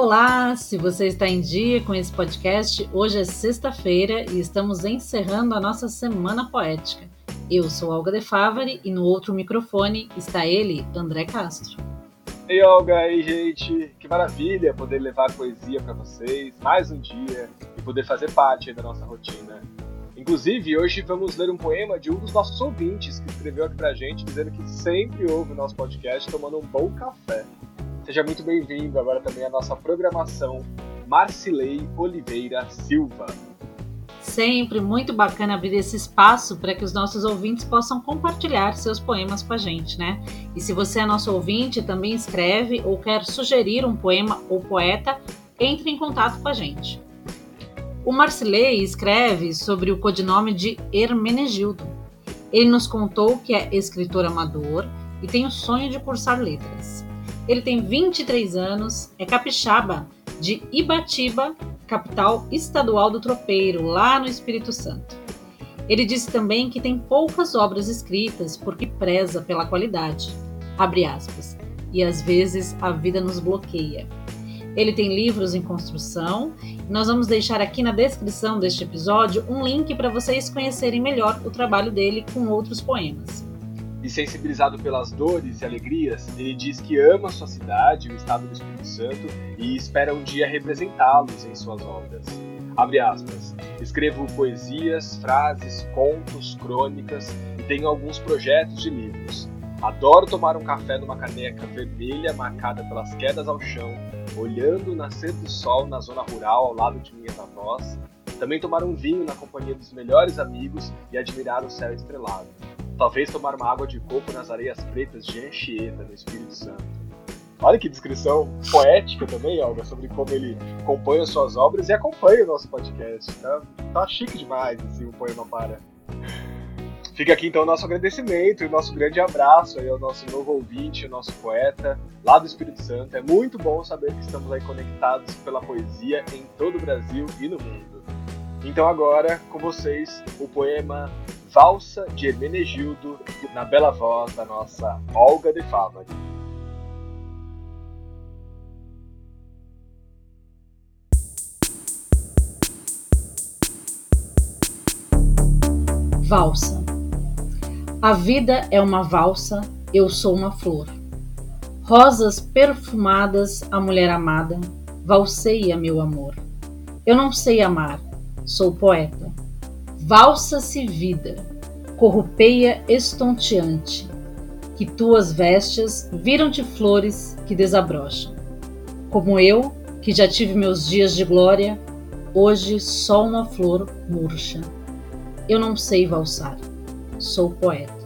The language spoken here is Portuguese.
Olá, se você está em dia com esse podcast, hoje é sexta-feira e estamos encerrando a nossa semana poética. Eu sou Olga De Favari e no outro microfone está ele, André Castro. Ei, Olga, aí, gente, que maravilha poder levar poesia para vocês mais um dia e poder fazer parte da nossa rotina. Inclusive, hoje vamos ler um poema de um dos nossos ouvintes que escreveu aqui pra gente dizendo que sempre ouve o nosso podcast tomando um bom café. Seja muito bem-vindo agora também à nossa programação, Marcilei Oliveira Silva. Sempre muito bacana abrir esse espaço para que os nossos ouvintes possam compartilhar seus poemas com a gente, né? E se você é nosso ouvinte, também escreve ou quer sugerir um poema ou poeta, entre em contato com a gente. O Marcilei escreve sobre o codinome de Hermenegildo. Ele nos contou que é escritor amador e tem o sonho de cursar letras. Ele tem 23 anos, é capixaba de Ibatiba, capital estadual do tropeiro, lá no Espírito Santo. Ele disse também que tem poucas obras escritas porque preza pela qualidade. Abre aspas. E às vezes a vida nos bloqueia. Ele tem livros em construção. Nós vamos deixar aqui na descrição deste episódio um link para vocês conhecerem melhor o trabalho dele com outros poemas e sensibilizado pelas dores e alegrias, ele diz que ama sua cidade, o estado do Espírito Santo e espera um dia representá-los em suas obras. Abre aspas. Escrevo poesias, frases, contos, crônicas e tenho alguns projetos de livros. Adoro tomar um café numa caneca vermelha marcada pelas quedas ao chão, olhando o nascer do sol na zona rural ao lado de minhas avós. Também tomar um vinho na companhia dos melhores amigos e admirar o céu estrelado. Talvez tomar uma água de coco nas areias pretas de Anchieta, no Espírito Santo. Olha que descrição poética também, Olga, sobre como ele acompanha suas obras e acompanha o nosso podcast. Tá, tá chique demais, assim, o poema para. Fica aqui então o nosso agradecimento e o nosso grande abraço aí ao nosso novo ouvinte, o nosso poeta lá do Espírito Santo. É muito bom saber que estamos aí conectados pela poesia em todo o Brasil e no mundo. Então agora, com vocês, o poema Valsa de Hermenegildo, na bela voz da nossa Olga de Favari. Valsa. A vida é uma valsa, eu sou uma flor. Rosas perfumadas, a mulher amada, valseia meu amor. Eu não sei amar, sou poeta valsa-se vida, corrupeia estonteante, que tuas vestes viram-te flores que desabrocham. Como eu, que já tive meus dias de glória, hoje só uma flor murcha. Eu não sei valsar, sou poeta.